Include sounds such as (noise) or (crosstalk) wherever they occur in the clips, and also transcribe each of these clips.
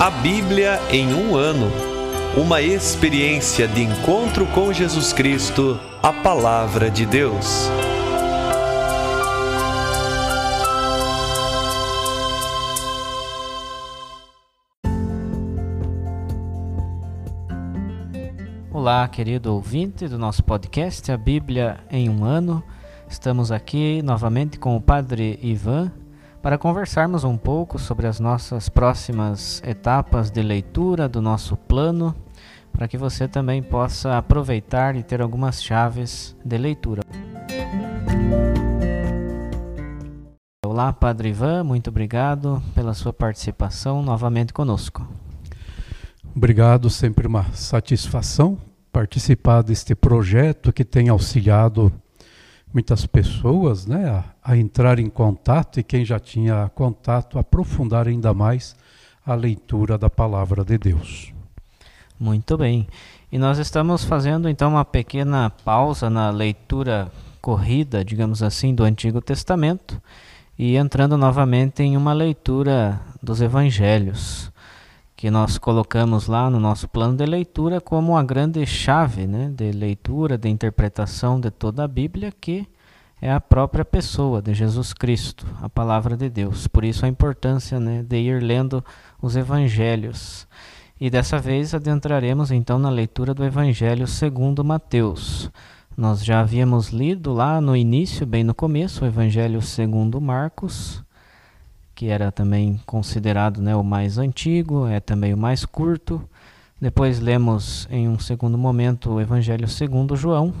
A Bíblia em um ano. Uma experiência de encontro com Jesus Cristo, a Palavra de Deus. Olá, querido ouvinte do nosso podcast A Bíblia em um ano. Estamos aqui novamente com o Padre Ivan para conversarmos um pouco sobre as nossas próximas etapas de leitura do nosso plano, para que você também possa aproveitar e ter algumas chaves de leitura. Olá, Padre Ivan, muito obrigado pela sua participação novamente conosco. Obrigado, sempre uma satisfação participar deste projeto que tem auxiliado muitas pessoas né, a, a, entrar em contato e quem já tinha contato aprofundar ainda mais a leitura da palavra de Deus. Muito bem. E nós estamos fazendo então uma pequena pausa na leitura corrida, digamos assim, do Antigo Testamento e entrando novamente em uma leitura dos evangelhos que nós colocamos lá no nosso plano de leitura como a grande chave né, de leitura, de interpretação de toda a Bíblia, que é a própria pessoa de Jesus Cristo, a palavra de Deus. Por isso a importância né, de ir lendo os evangelhos. E dessa vez adentraremos então na leitura do Evangelho segundo Mateus. Nós já havíamos lido lá no início, bem no começo, o Evangelho segundo Marcos, que era também considerado né, o mais antigo, é também o mais curto. Depois lemos em um segundo momento o Evangelho segundo João,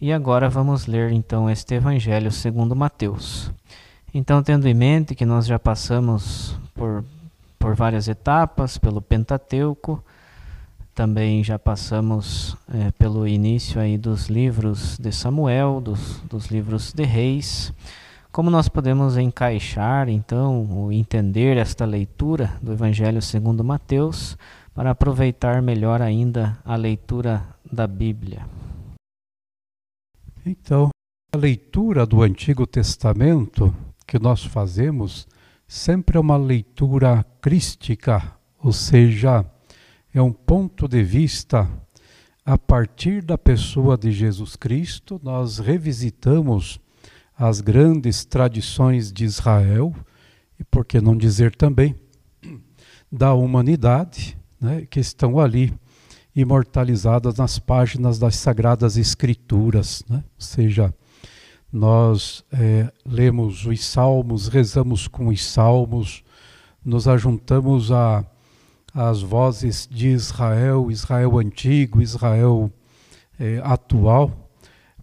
e agora vamos ler então este Evangelho segundo Mateus. Então, tendo em mente que nós já passamos por, por várias etapas, pelo Pentateuco, também já passamos é, pelo início aí dos livros de Samuel, dos, dos livros de Reis, como nós podemos encaixar, então, ou entender esta leitura do Evangelho segundo Mateus para aproveitar melhor ainda a leitura da Bíblia? Então, a leitura do Antigo Testamento que nós fazemos sempre é uma leitura crística, ou seja, é um ponto de vista a partir da pessoa de Jesus Cristo, nós revisitamos as grandes tradições de Israel e, por que não dizer também, (clears throat) da humanidade, né, que estão ali imortalizadas nas páginas das Sagradas Escrituras. Né? Ou seja, nós é, lemos os salmos, rezamos com os salmos, nos ajuntamos a as vozes de Israel, Israel antigo, Israel é, atual,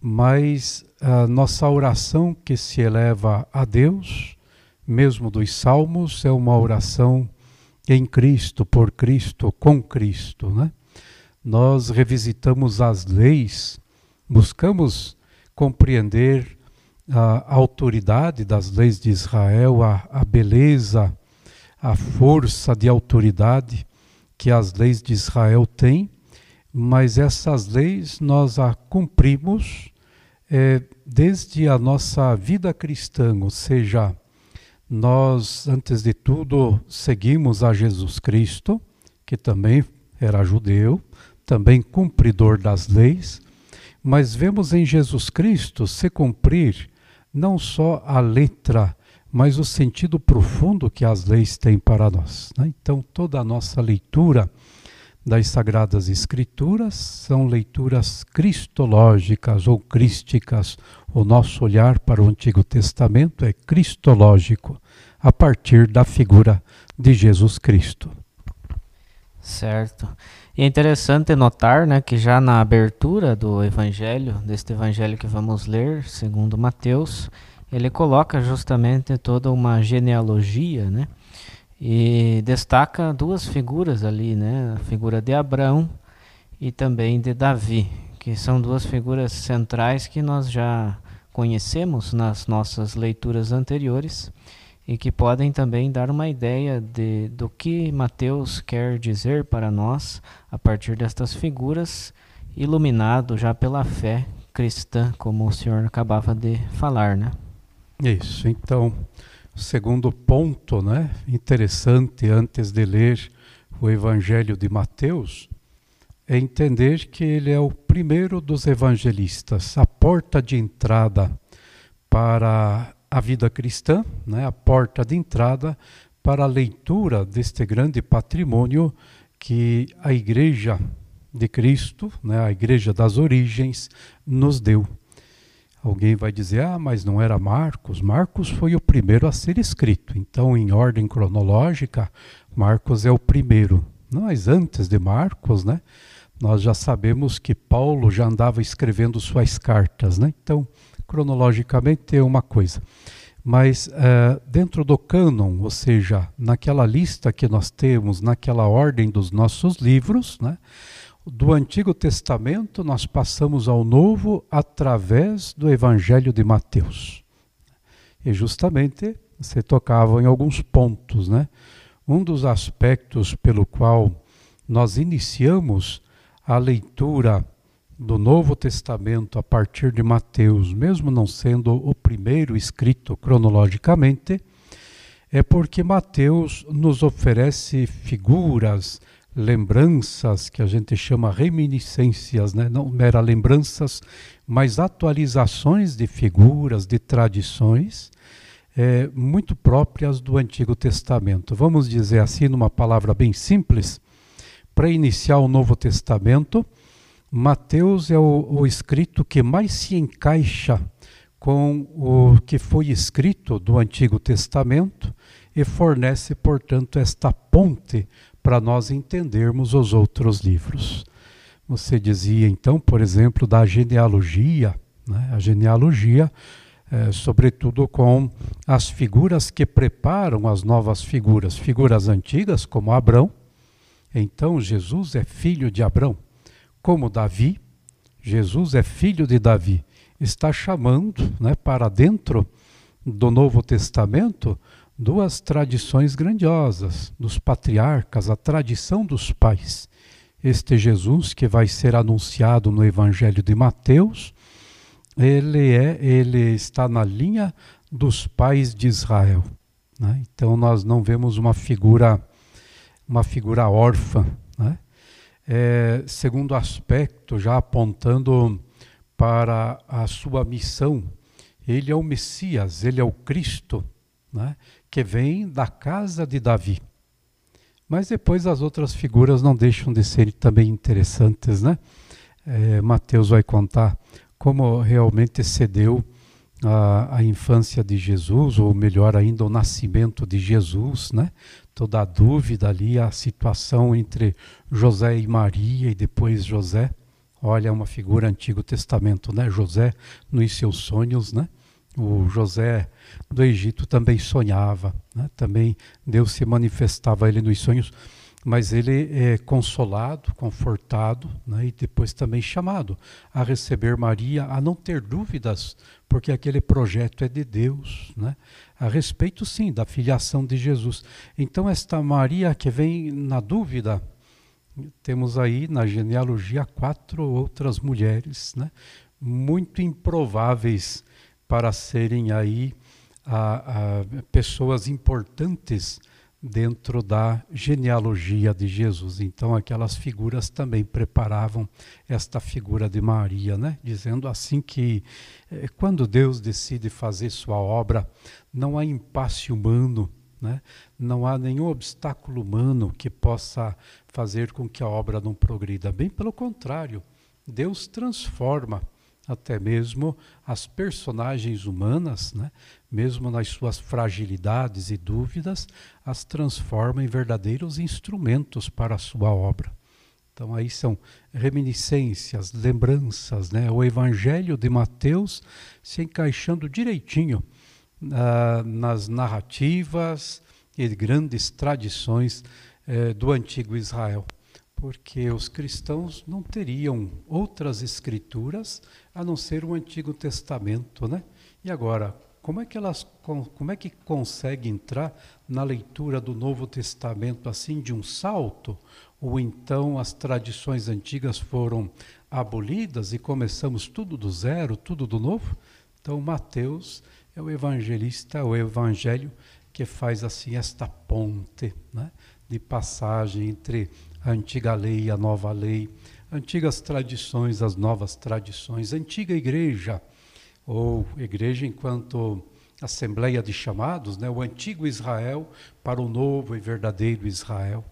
mas a nossa oração que se eleva a Deus, mesmo dos salmos, é uma oração em Cristo, por Cristo, com Cristo, né? Nós revisitamos as leis, buscamos compreender a autoridade das leis de Israel, a, a beleza, a força de autoridade que as leis de Israel têm, mas essas leis nós a cumprimos é, desde a nossa vida cristã, ou seja, nós, antes de tudo, seguimos a Jesus Cristo, que também era judeu, também cumpridor das leis, mas vemos em Jesus Cristo se cumprir não só a letra, mas o sentido profundo que as leis têm para nós. Né? Então, toda a nossa leitura das Sagradas Escrituras são leituras cristológicas ou crísticas. O nosso olhar para o Antigo Testamento é cristológico, a partir da figura de Jesus Cristo. Certo. E é interessante notar né, que já na abertura do Evangelho, deste Evangelho que vamos ler, segundo Mateus, ele coloca justamente toda uma genealogia, né? E destaca duas figuras ali, né? A figura de Abraão e também de Davi, que são duas figuras centrais que nós já conhecemos nas nossas leituras anteriores e que podem também dar uma ideia de, do que Mateus quer dizer para nós a partir destas figuras, iluminado já pela fé cristã, como o senhor acabava de falar, né? Isso. Então, segundo ponto, né, interessante antes de ler o Evangelho de Mateus, é entender que ele é o primeiro dos evangelistas, a porta de entrada para a vida cristã, né? a porta de entrada para a leitura deste grande patrimônio que a Igreja de Cristo, né? a Igreja das Origens, nos deu. Alguém vai dizer, ah, mas não era Marcos. Marcos foi o primeiro a ser escrito. Então, em ordem cronológica, Marcos é o primeiro. Mas antes de Marcos, né, nós já sabemos que Paulo já andava escrevendo suas cartas. Né? Então, cronologicamente é uma coisa. Mas uh, dentro do cânon, ou seja, naquela lista que nós temos, naquela ordem dos nossos livros, né, do Antigo Testamento nós passamos ao Novo através do Evangelho de Mateus. E justamente você tocava em alguns pontos, né? Um dos aspectos pelo qual nós iniciamos a leitura do Novo Testamento a partir de Mateus, mesmo não sendo o primeiro escrito cronologicamente, é porque Mateus nos oferece figuras, lembranças que a gente chama reminiscências, né? não mera lembranças, mas atualizações de figuras, de tradições é, muito próprias do Antigo Testamento. Vamos dizer assim, numa palavra bem simples, para iniciar o Novo Testamento, Mateus é o, o escrito que mais se encaixa com o que foi escrito do Antigo Testamento e fornece, portanto, esta ponte para nós entendermos os outros livros. Você dizia então, por exemplo, da genealogia, né? a genealogia, é, sobretudo com as figuras que preparam as novas figuras, figuras antigas como Abrão. Então Jesus é filho de Abrão, como Davi. Jesus é filho de Davi. Está chamando, né, para dentro do Novo Testamento duas tradições grandiosas dos patriarcas, a tradição dos pais. Este Jesus que vai ser anunciado no Evangelho de Mateus, ele é, ele está na linha dos pais de Israel. Né? Então nós não vemos uma figura, uma figura órfã. Né? É, segundo aspecto, já apontando para a sua missão, ele é o Messias, ele é o Cristo, né? Que vem da casa de Davi. Mas depois as outras figuras não deixam de ser também interessantes, né? É, Mateus vai contar como realmente cedeu a, a, infância de Jesus, ou melhor ainda, o nascimento de Jesus, né? Toda a dúvida ali, a situação entre José e Maria e depois José. Olha, uma figura Antigo Testamento, né? José nos seus sonhos, né? O José do Egito também sonhava, né? também Deus se manifestava a ele nos sonhos, mas ele é consolado, confortado né? e depois também chamado a receber Maria, a não ter dúvidas, porque aquele projeto é de Deus, né? a respeito sim da filiação de Jesus. Então, esta Maria que vem na dúvida, temos aí na genealogia quatro outras mulheres, né? muito improváveis para serem aí a, a, pessoas importantes dentro da genealogia de Jesus. Então, aquelas figuras também preparavam esta figura de Maria, né? dizendo assim que eh, quando Deus decide fazer sua obra, não há impasse humano, né? não há nenhum obstáculo humano que possa fazer com que a obra não progrida. Bem pelo contrário, Deus transforma até mesmo as personagens humanas, né, mesmo nas suas fragilidades e dúvidas, as transforma em verdadeiros instrumentos para a sua obra. Então aí são reminiscências, lembranças, né, o Evangelho de Mateus se encaixando direitinho uh, nas narrativas e grandes tradições uh, do antigo Israel porque os cristãos não teriam outras escrituras a não ser o Antigo Testamento, né? E agora, como é que elas como é que consegue entrar na leitura do Novo Testamento assim de um salto? Ou então as tradições antigas foram abolidas e começamos tudo do zero, tudo do novo? Então Mateus é o evangelista, o evangelho que faz assim esta ponte, né? de passagem entre a antiga lei a nova lei, antigas tradições, as novas tradições, antiga igreja, ou igreja enquanto assembleia de chamados, né, o antigo Israel para o novo e verdadeiro Israel.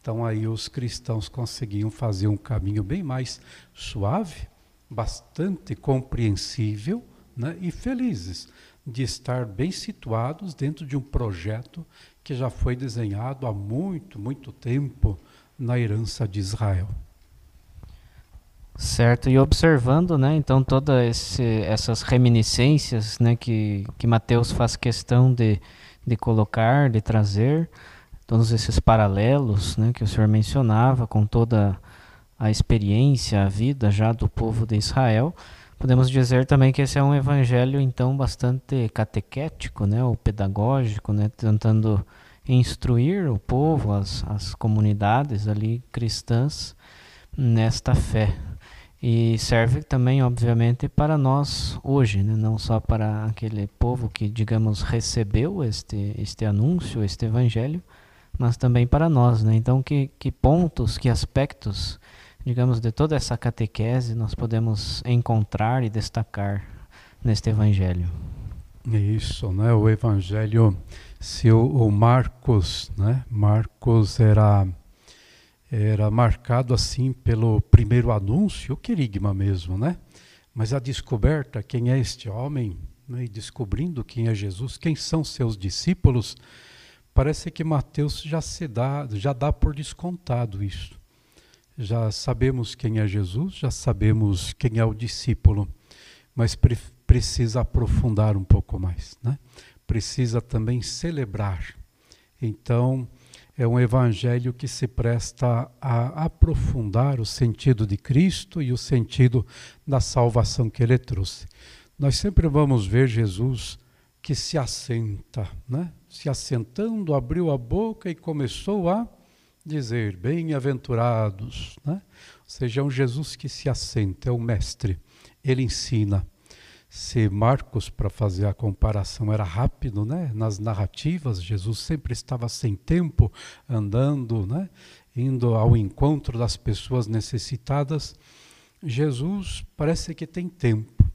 Então aí os cristãos conseguiam fazer um caminho bem mais suave, bastante compreensível né, e felizes de estar bem situados dentro de um projeto que já foi desenhado há muito, muito tempo na herança de Israel. Certo, e observando, né, então todas essas reminiscências, né, que, que Mateus faz questão de, de colocar, de trazer, todos esses paralelos, né, que o senhor mencionava com toda a experiência, a vida já do povo de Israel, podemos dizer também que esse é um evangelho então bastante catequético, né, ou pedagógico, né, tentando instruir o povo, as, as comunidades ali cristãs nesta fé. E serve também, obviamente, para nós hoje, né? não só para aquele povo que, digamos, recebeu este, este anúncio, este evangelho, mas também para nós. Né? Então, que, que pontos, que aspectos, digamos, de toda essa catequese nós podemos encontrar e destacar neste evangelho? Isso, né? O evangelho se o, o Marcos, né? Marcos era era marcado assim pelo primeiro anúncio, o querigma mesmo, né? Mas a descoberta, quem é este homem, né? e descobrindo quem é Jesus, quem são seus discípulos, parece que Mateus já se dá, já dá por descontado isso. Já sabemos quem é Jesus, já sabemos quem é o discípulo, mas pre precisa aprofundar um pouco mais, né? Precisa também celebrar. Então, é um evangelho que se presta a aprofundar o sentido de Cristo e o sentido da salvação que ele trouxe. Nós sempre vamos ver Jesus que se assenta, né? Se assentando, abriu a boca e começou a dizer: Bem-aventurados, né? Ou seja, é um Jesus que se assenta, é o mestre. Ele ensina se Marcos, para fazer a comparação, era rápido, né? Nas narrativas, Jesus sempre estava sem tempo, andando, né? Indo ao encontro das pessoas necessitadas. Jesus parece que tem tempo.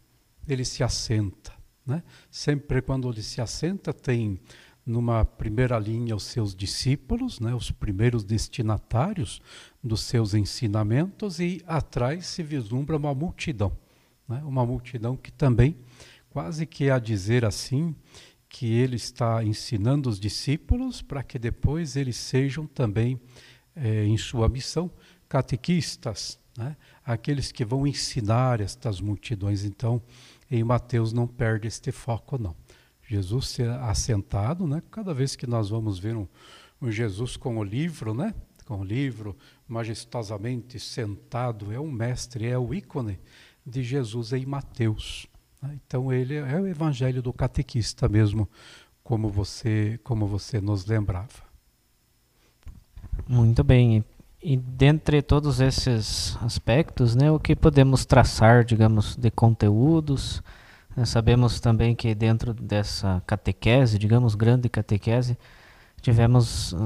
Ele se assenta, né? Sempre quando ele se assenta, tem numa primeira linha os seus discípulos, né? Os primeiros destinatários dos seus ensinamentos e atrás se vislumbra uma multidão né? uma multidão que também, quase que a dizer assim, que ele está ensinando os discípulos para que depois eles sejam também, é, em sua missão, catequistas, né? aqueles que vão ensinar estas multidões. Então, em Mateus não perde este foco, não. Jesus se assentado, né? cada vez que nós vamos ver um, um Jesus com o livro, né? com o livro majestosamente sentado, é um mestre, é o ícone de Jesus em Mateus. Né? Então ele é o evangelho do catequista mesmo, como você, como você nos lembrava. Muito bem. E dentre todos esses aspectos, né, o que podemos traçar, digamos, de conteúdos? Né, sabemos também que dentro dessa catequese, digamos, grande catequese, tivemos uh,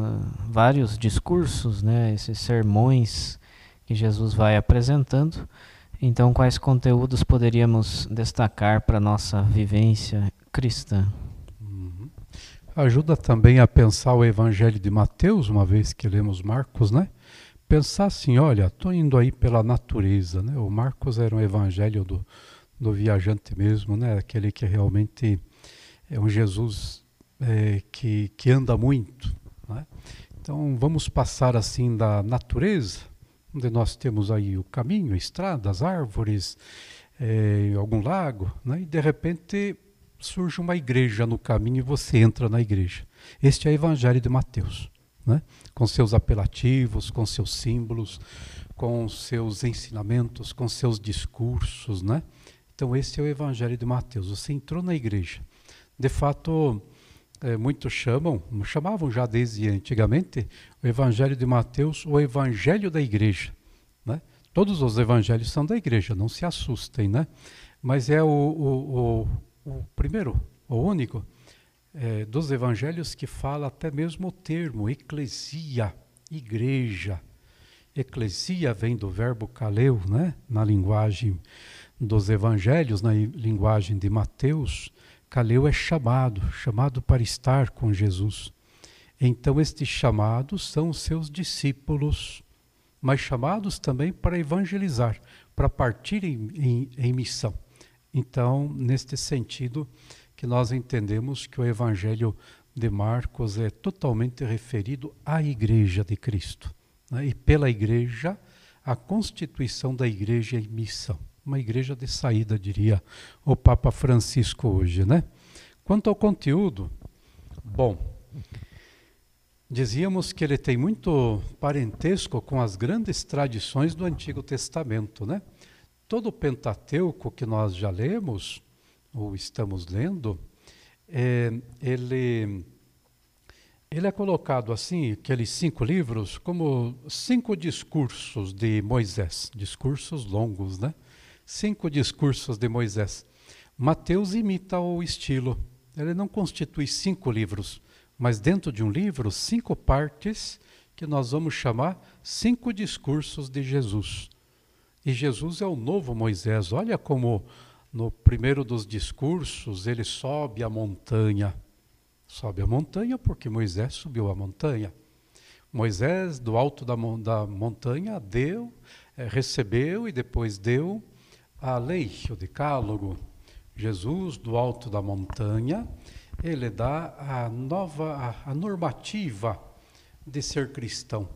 vários discursos, né, esses sermões que Jesus vai apresentando. Então, quais conteúdos poderíamos destacar para nossa vivência cristã? Uhum. Ajuda também a pensar o Evangelho de Mateus, uma vez que lemos Marcos, né? Pensar assim, olha, estou indo aí pela natureza, né? O Marcos era um Evangelho do, do viajante mesmo, né? Aquele que realmente é um Jesus é, que, que anda muito, né? Então, vamos passar assim da natureza onde nós temos aí o caminho, a estrada, as árvores, é, algum lago, né? e de repente surge uma igreja no caminho e você entra na igreja. Este é o Evangelho de Mateus, né? com seus apelativos, com seus símbolos, com seus ensinamentos, com seus discursos. Né? Então, esse é o Evangelho de Mateus. Você entrou na igreja. De fato, é, muitos chamam, chamavam já desde antigamente, o Evangelho de Mateus o Evangelho da Igreja. Né? Todos os evangelhos são da igreja, não se assustem, né? Mas é o, o, o, o primeiro, o único, é, dos evangelhos que fala até mesmo o termo eclesia, igreja. Eclesia vem do verbo kaleu, né? na linguagem dos evangelhos, na linguagem de Mateus, kaleu é chamado, chamado para estar com Jesus. Então, estes chamados são os seus discípulos, mas chamados também para evangelizar, para partir em, em, em missão. Então, neste sentido, que nós entendemos que o Evangelho de Marcos é totalmente referido à Igreja de Cristo. Né? E pela Igreja, a constituição da Igreja em missão. Uma igreja de saída, diria o Papa Francisco hoje. Né? Quanto ao conteúdo, bom, dizíamos que ele tem muito parentesco com as grandes tradições do Antigo Testamento. Né? Todo o Pentateuco que nós já lemos, ou estamos lendo, é, ele, ele é colocado assim, aqueles cinco livros, como cinco discursos de Moisés, discursos longos, né? Cinco discursos de Moisés. Mateus imita o estilo. Ele não constitui cinco livros, mas dentro de um livro, cinco partes que nós vamos chamar cinco discursos de Jesus. E Jesus é o novo Moisés. Olha como no primeiro dos discursos, ele sobe a montanha. Sobe a montanha porque Moisés subiu a montanha. Moisés, do alto da, da montanha, deu, é, recebeu e depois deu a lei, o decálogo. Jesus, do alto da montanha, ele dá a nova, a, normativa de ser cristão.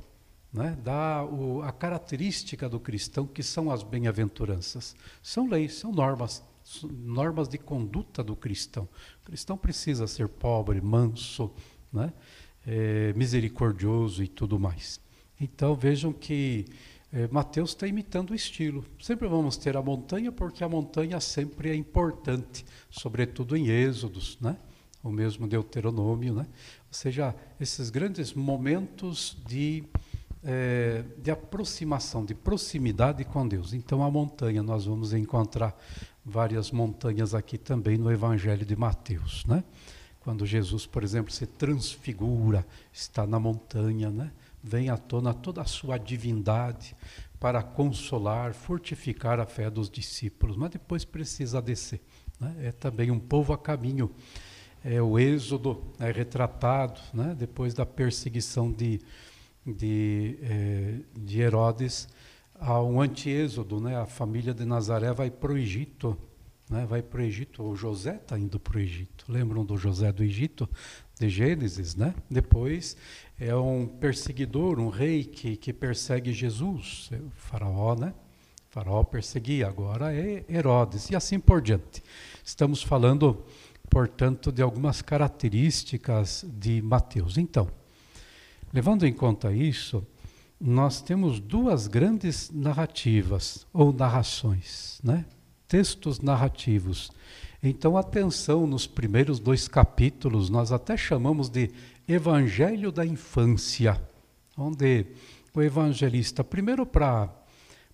Né? Dá o, a característica do cristão, que são as bem-aventuranças. São leis, são normas, normas de conduta do cristão. O cristão precisa ser pobre, manso, né? É, misericordioso e tudo mais. Então vejam que é, Mateus está imitando o estilo. Sempre vamos ter a montanha, porque a montanha sempre é importante, sobretudo em Êxodos, né? O mesmo Deuteronômio. Né? Ou seja, esses grandes momentos de é, de aproximação, de proximidade com Deus. Então, a montanha, nós vamos encontrar várias montanhas aqui também no Evangelho de Mateus. Né? Quando Jesus, por exemplo, se transfigura, está na montanha, né? vem à tona toda a sua divindade para consolar, fortificar a fé dos discípulos, mas depois precisa descer. Né? É também um povo a caminho. É, o êxodo é retratado né? depois da perseguição de de, eh, de Herodes há um anti-êxodo, né? A família de Nazaré vai para o Egito, né? Vai para o Egito. O José está indo para o Egito. Lembram do José do Egito, de Gênesis, né? Depois é um perseguidor, um rei que, que persegue Jesus, é o faraó, né? O faraó perseguia, agora é Herodes e assim por diante. Estamos falando, portanto, de algumas características de Mateus. Então, Levando em conta isso, nós temos duas grandes narrativas ou narrações, né? textos narrativos. Então, atenção nos primeiros dois capítulos, nós até chamamos de Evangelho da Infância, onde o evangelista, primeiro para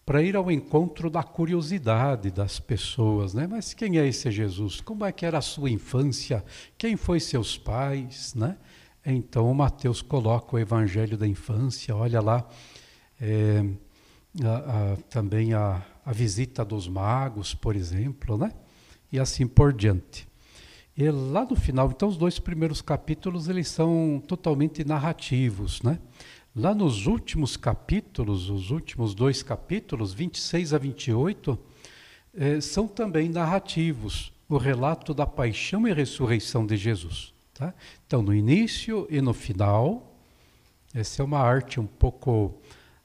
para ir ao encontro da curiosidade das pessoas, né? Mas quem é esse Jesus? Como é que era a sua infância? Quem foi seus pais, né? Então, Mateus coloca o Evangelho da infância, olha lá, é, a, a, também a, a, visita dos magos, por exemplo, né? e assim por diante. E lá no final, então, os dois primeiros capítulos, eles são totalmente narrativos. Né? Lá nos últimos capítulos, os últimos dois capítulos, 26 a 28, é, são também narrativos, o relato da paixão e ressurreição de Jesus. Tá? Então, no início e no final, essa é uma arte um pouco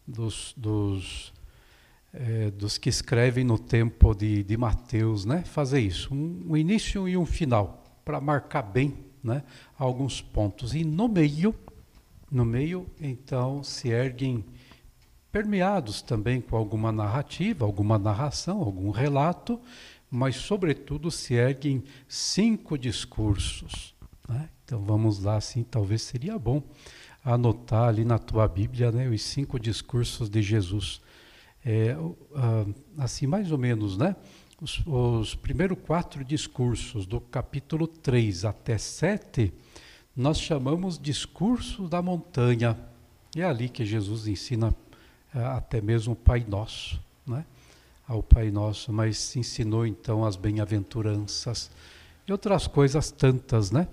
dos, dos, é, dos que escrevem no tempo de, de Mateus, né? fazer isso, um, um início e um final, para marcar bem né? alguns pontos. E no meio, no meio, então, se erguem permeados também com alguma narrativa, alguma narração, algum relato, mas, sobretudo, se erguem cinco discursos né? Então vamos lá, assim, talvez seria bom anotar ali na tua Bíblia né, os cinco discursos de Jesus. É, assim, mais ou menos, né? Os, os primeiros quatro discursos, do capítulo 3 até 7, nós chamamos discurso da montanha. E é ali que Jesus ensina é, até mesmo o Pai Nosso, né? ao Pai Nosso, mas ensinou então as bem-aventuranças e outras coisas tantas, né?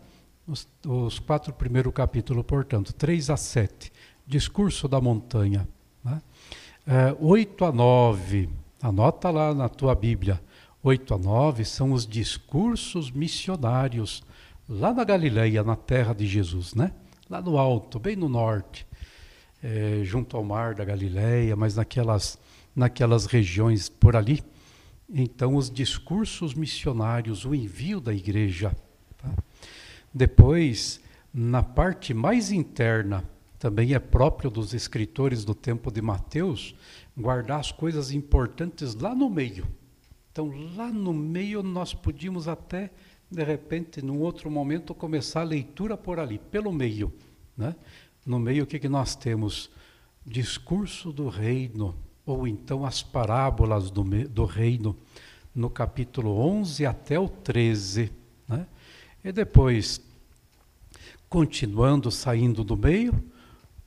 Os, os, quatro primeiros capítulos, portanto, 3 a 7, discurso da montanha. Né? É, 8 a 9, anota lá na tua Bíblia, 8 a 9 são os discursos missionários lá na Galileia, na terra de Jesus, né? Lá no alto, bem no norte, é, junto ao mar da Galileia, mas naquelas, naquelas regiões por ali. Então, os discursos missionários, o envio da igreja. Tá? Depois, na parte mais interna, também é próprio dos escritores do tempo de Mateus, guardar as coisas importantes lá no meio. Então, lá no meio, nós podíamos até de repente, num outro momento, começar a leitura por ali, pelo meio. Né? No meio, o que, que nós temos? Discurso do reino, ou então as parábolas do, do reino, no capítulo 11 até o 13. Né? E depois, continuando, saindo do meio,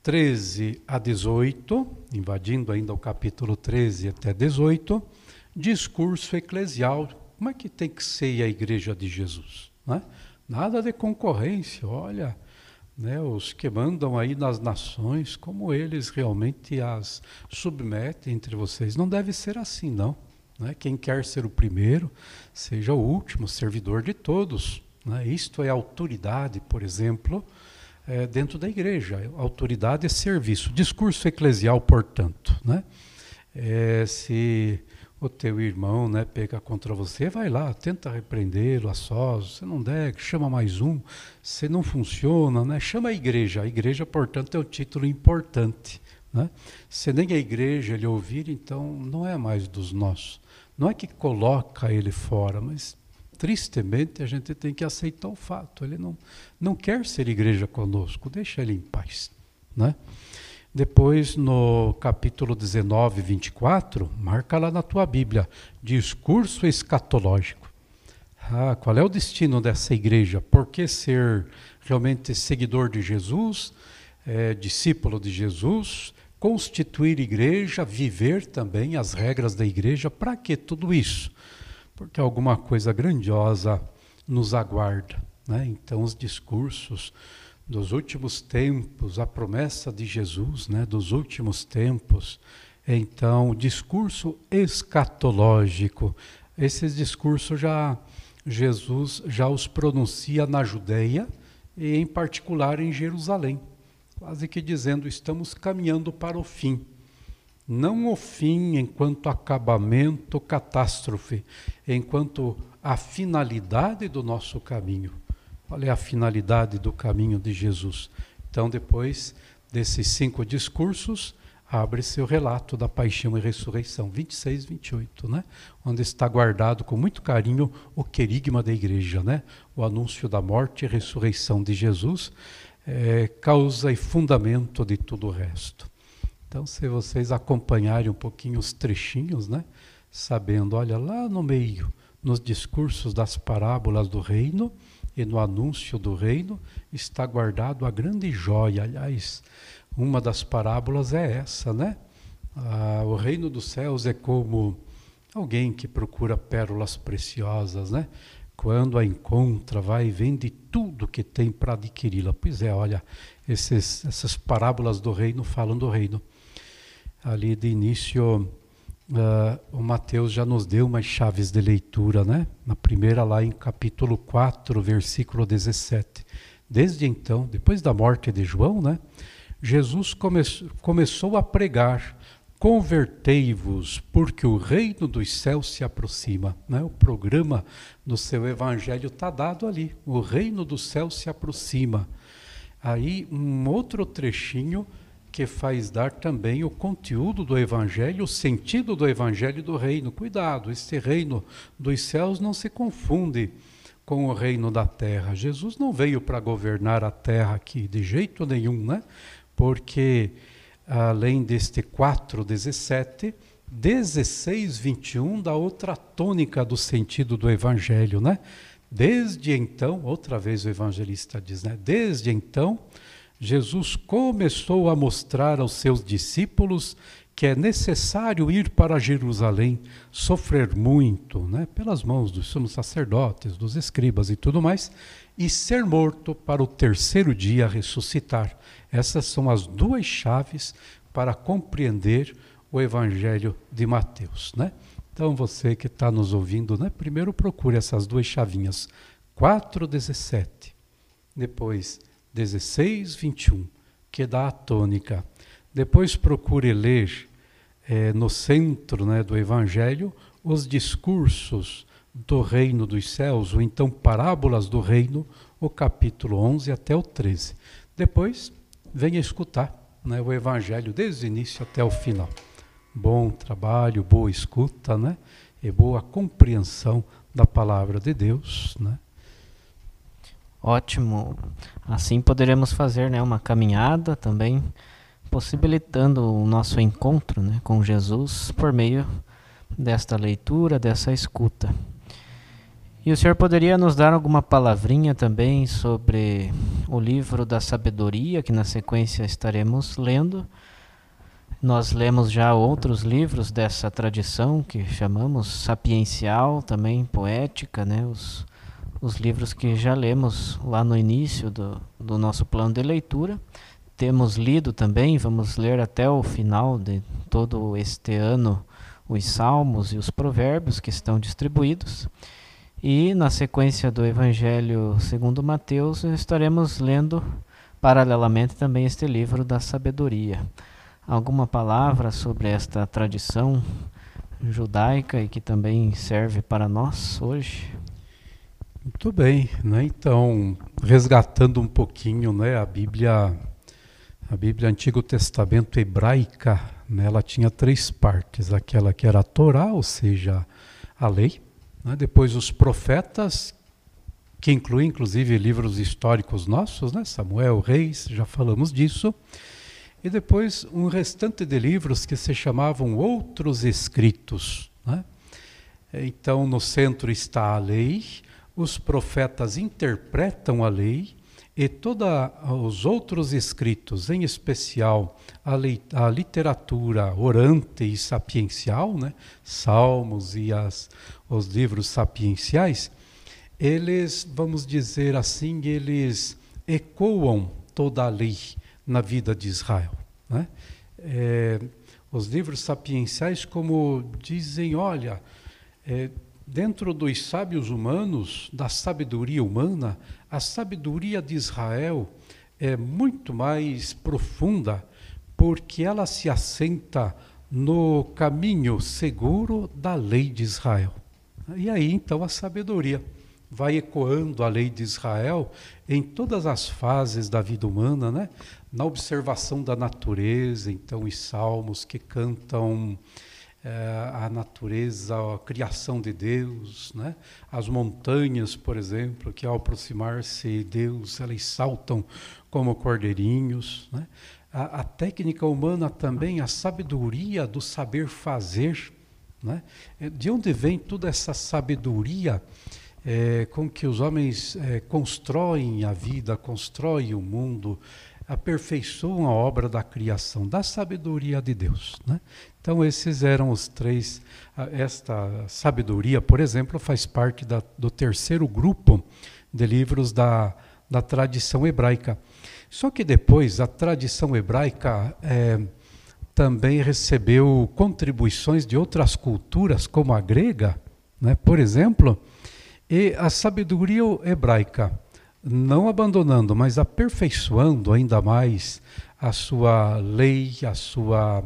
13 a 18, invadindo ainda o capítulo 13 até 18, discurso eclesial como é que tem que ser a igreja de Jesus? Né? Nada de concorrência, olha, né, os que mandam aí nas nações, como eles realmente as submetem entre vocês. Não deve ser assim, não. Né? Quem quer ser o primeiro, seja o último, servidor de todos. Né? Isto é autoridade, por exemplo, é, dentro da igreja. Autoridade é serviço. Discurso eclesial, portanto. Né? É, se o teu irmão né, pega contra você, vai lá, tenta repreendê-lo a sós, se não der, chama mais um, se não funciona, né, chama a igreja. A igreja, portanto, é um título importante. Né? Se nem a igreja ele ouvir, então não é mais dos nossos. Não é que coloca ele fora, mas tristemente a gente tem que aceitar o fato. Ele não, não quer ser igreja conosco, deixa ele em paz. Né? Depois, no capítulo 19, 24, marca lá na tua Bíblia, discurso escatológico. Ah, qual é o destino dessa igreja? Por que ser realmente seguidor de Jesus, é, discípulo de Jesus, constituir igreja, viver também as regras da igreja? Para que tudo isso? Porque alguma coisa grandiosa nos aguarda. Né? Então, os discursos dos últimos tempos, a promessa de Jesus, né, dos últimos tempos. Então, o discurso escatológico, esses discursos já Jesus já os pronuncia na Judéia e em particular em Jerusalém, quase que dizendo estamos caminhando para o fim. Não o fim enquanto acabamento, catástrofe, enquanto a finalidade do nosso caminho qual é a finalidade do caminho de Jesus? Então, depois desses cinco discursos, abre-se o relato da paixão e ressurreição, 26, 28, né? onde está guardado com muito carinho o querigma da igreja, né? o anúncio da morte e ressurreição de Jesus, é, causa e fundamento de tudo o resto. Então, se vocês acompanharem um pouquinho os trechinhos, né? sabendo, olha, lá no meio, nos discursos das parábolas do reino, e no anúncio do reino está guardado a grande joia. Aliás, uma das parábolas é essa, né? Ah, o reino dos céus é como alguém que procura pérolas preciosas, né? Quando a encontra, vai e vende tudo que tem para adquiri-la. Pois é, olha, esses, essas parábolas do reino falam do reino. Ali de início Uh, o Mateus já nos deu umas chaves de leitura, né? Na primeira, lá em capítulo 4, versículo 17. Desde então, depois da morte de João, né? Jesus come começou a pregar: Convertei-vos, porque o reino dos céus se aproxima. Né? O programa do seu evangelho está dado ali: o reino dos céus se aproxima. Aí, um outro trechinho que faz dar também o conteúdo do Evangelho, o sentido do Evangelho do reino. Cuidado, este reino dos céus não se confunde com o reino da terra. Jesus não veio para governar a terra aqui de jeito nenhum, né? Porque além deste 4:17, 16, 21 dá outra tônica do sentido do evangelho, né? Desde então, outra vez o evangelista diz, né? Desde então, Jesus começou a mostrar aos seus discípulos que é necessário ir para Jerusalém, sofrer muito, né, pelas mãos dos sumos sacerdotes, dos escribas e tudo mais, e ser morto para o terceiro dia ressuscitar. Essas são as duas chaves para compreender o Evangelho de Mateus, né? Então você que está nos ouvindo, né, primeiro procure essas duas chavinhas, 4:17, depois 16, 21, que dá a tônica. Depois procure ler é, no centro né, do Evangelho os discursos do reino dos céus, ou então parábolas do reino, o capítulo 11 até o 13. Depois, venha escutar né, o Evangelho desde o início até o final. Bom trabalho, boa escuta, né? E boa compreensão da palavra de Deus, né? Ótimo. Assim poderemos fazer né, uma caminhada também, possibilitando o nosso encontro né, com Jesus por meio desta leitura, dessa escuta. E o senhor poderia nos dar alguma palavrinha também sobre o livro da sabedoria, que na sequência estaremos lendo? Nós lemos já outros livros dessa tradição que chamamos sapiencial, também poética, né? Os, os livros que já lemos lá no início do, do nosso plano de leitura. Temos lido também, vamos ler até o final de todo este ano os salmos e os provérbios que estão distribuídos. E na sequência do Evangelho segundo Mateus, estaremos lendo paralelamente também este livro da sabedoria. Alguma palavra sobre esta tradição judaica e que também serve para nós hoje? Muito bem, né? Então, resgatando um pouquinho, né, a Bíblia, a Bíblia Antigo Testamento hebraica, né, ela tinha três partes: aquela que era a Torá, ou seja, a lei, né? depois os profetas, que inclui inclusive livros históricos nossos, né, Samuel, Reis, já falamos disso, e depois um restante de livros que se chamavam outros escritos, né? Então, no centro está a lei, os profetas interpretam a lei e todos os outros escritos, em especial a, lei, a literatura orante e sapiencial, né, salmos e as, os livros sapienciais, eles, vamos dizer assim, eles ecoam toda a lei na vida de Israel. Né? É, os livros sapienciais, como dizem, olha, é, Dentro dos sábios humanos, da sabedoria humana, a sabedoria de Israel é muito mais profunda, porque ela se assenta no caminho seguro da lei de Israel. E aí então a sabedoria vai ecoando a lei de Israel em todas as fases da vida humana, né? Na observação da natureza, então os salmos que cantam a natureza, a criação de Deus, né? as montanhas, por exemplo, que ao aproximar-se de Deus, elas saltam como cordeirinhos. Né? A, a, técnica humana também, a sabedoria do saber fazer. Né? É, de onde vem toda essa sabedoria é, com que os homens é, constroem a vida, constroem o mundo, aperfeiçoam a obra da criação, da sabedoria de Deus. Né? Então, esses eram os três. Esta sabedoria, por exemplo, faz parte da, do terceiro grupo de livros da, da tradição hebraica. Só que depois a tradição hebraica é, também recebeu contribuições de outras culturas, como a grega, né, por exemplo, e a sabedoria hebraica, não abandonando, mas aperfeiçoando ainda mais a sua lei, a sua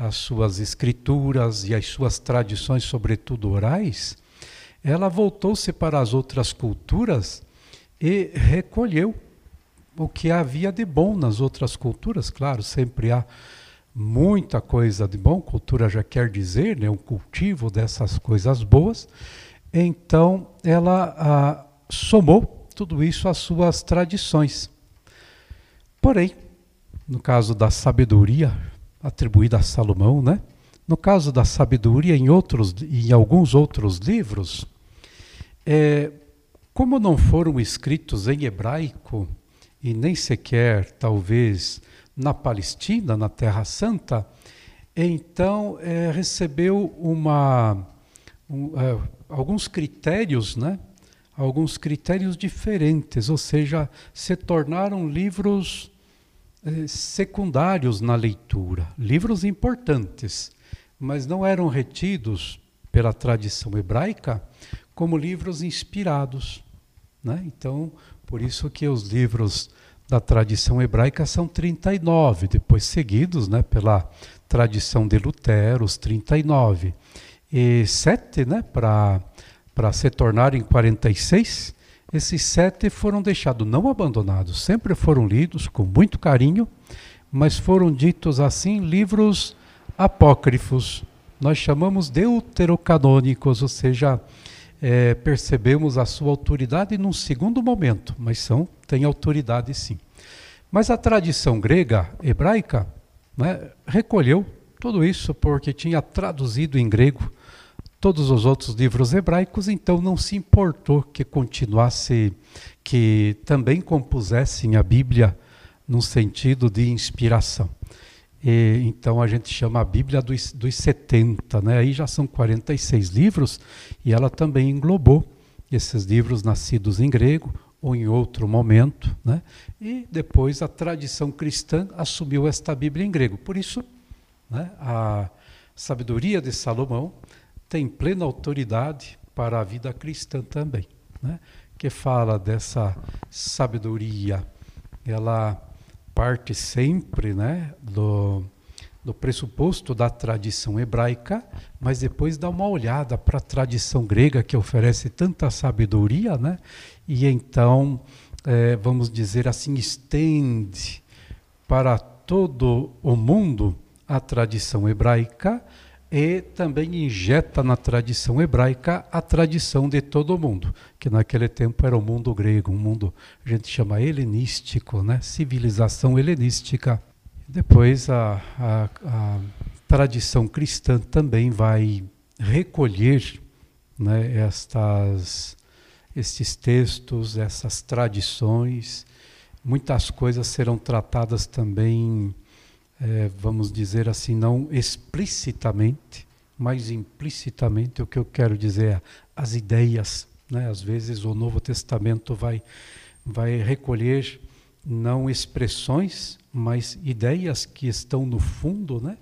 as suas escrituras e as suas tradições, sobretudo orais, ela voltou-se para as outras culturas e recolheu o que havia de bom nas outras culturas. Claro, sempre há muita coisa de bom, cultura já quer dizer, né, um cultivo dessas coisas boas. Então, ela ah, somou tudo isso às suas tradições. Porém, no caso da sabedoria, atribuída a Salomão, né? No caso da sabedoria, em, outros, em alguns outros livros, é, como não foram escritos em hebraico, e nem sequer, talvez, na Palestina, na Terra Santa, então é, recebeu uma, um, é, alguns critérios, né? alguns critérios diferentes, ou seja, se tornaram livros secundários na leitura, livros importantes, mas não eram retidos pela tradição hebraica como livros inspirados. Né? Então, por isso que os livros da tradição hebraica são 39, depois seguidos né, pela tradição de Lutero, os 39. E sete né, para se tornarem 46, esses sete foram deixados não abandonados, sempre foram lidos com muito carinho, mas foram ditos assim livros apócrifos. Nós chamamos deuterocanônicos, ou seja, é, percebemos a sua autoridade num segundo momento, mas são têm autoridade sim. Mas a tradição grega, hebraica, né, recolheu tudo isso porque tinha traduzido em grego todos os outros livros hebraicos, então não se importou que continuasse, que também compusessem a Bíblia no sentido de inspiração. E, então a gente chama a Bíblia dos, dos 70, né? aí já são 46 livros, e ela também englobou esses livros nascidos em grego ou em outro momento, né? e depois a tradição cristã assumiu esta Bíblia em grego. Por isso, né, a sabedoria de Salomão tem plena autoridade para a vida cristã também, né? que fala dessa sabedoria. Ela parte sempre né, do, do pressuposto da tradição hebraica, mas depois dá uma olhada para a tradição grega que oferece tanta sabedoria, né? e então, é, vamos dizer assim, estende para todo o mundo a tradição hebraica e também injeta na tradição hebraica a tradição de todo mundo, que naquele tempo era o mundo grego, um mundo a gente chama helenístico, né? civilização helenística. Depois a, a, a tradição cristã também vai recolher né, estas, estes textos, essas tradições. Muitas coisas serão tratadas também é, vamos dizer assim, não explicitamente, mas implicitamente, o que eu quero dizer é as ideias. Né? Às vezes o Novo Testamento vai, vai recolher não expressões, mas ideias que estão no fundo né?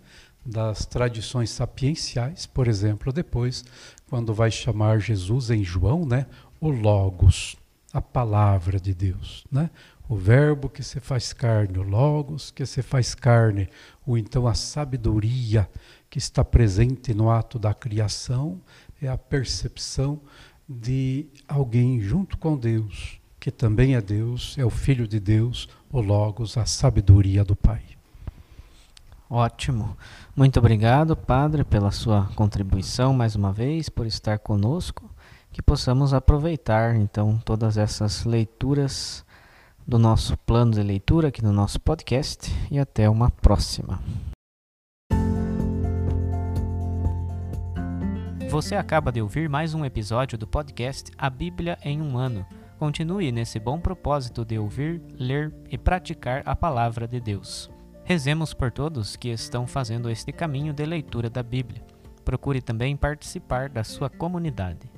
das tradições sapienciais. Por exemplo, depois, quando vai chamar Jesus em João, né? o Logos, a palavra de Deus. Né? O verbo que se faz carne, o logos que se faz carne, ou então a sabedoria que está presente no ato da criação, é a percepção de alguém junto com Deus, que também é Deus, é o Filho de Deus, o Logos, a sabedoria do Pai. Ótimo. Muito obrigado, Padre, pela sua contribuição mais uma vez, por estar conosco. Que possamos aproveitar então todas essas leituras do nosso plano de leitura aqui no nosso podcast e até uma próxima. Você acaba de ouvir mais um episódio do podcast A Bíblia em um Ano. Continue nesse bom propósito de ouvir, ler e praticar a palavra de Deus. Rezemos por todos que estão fazendo este caminho de leitura da Bíblia. Procure também participar da sua comunidade.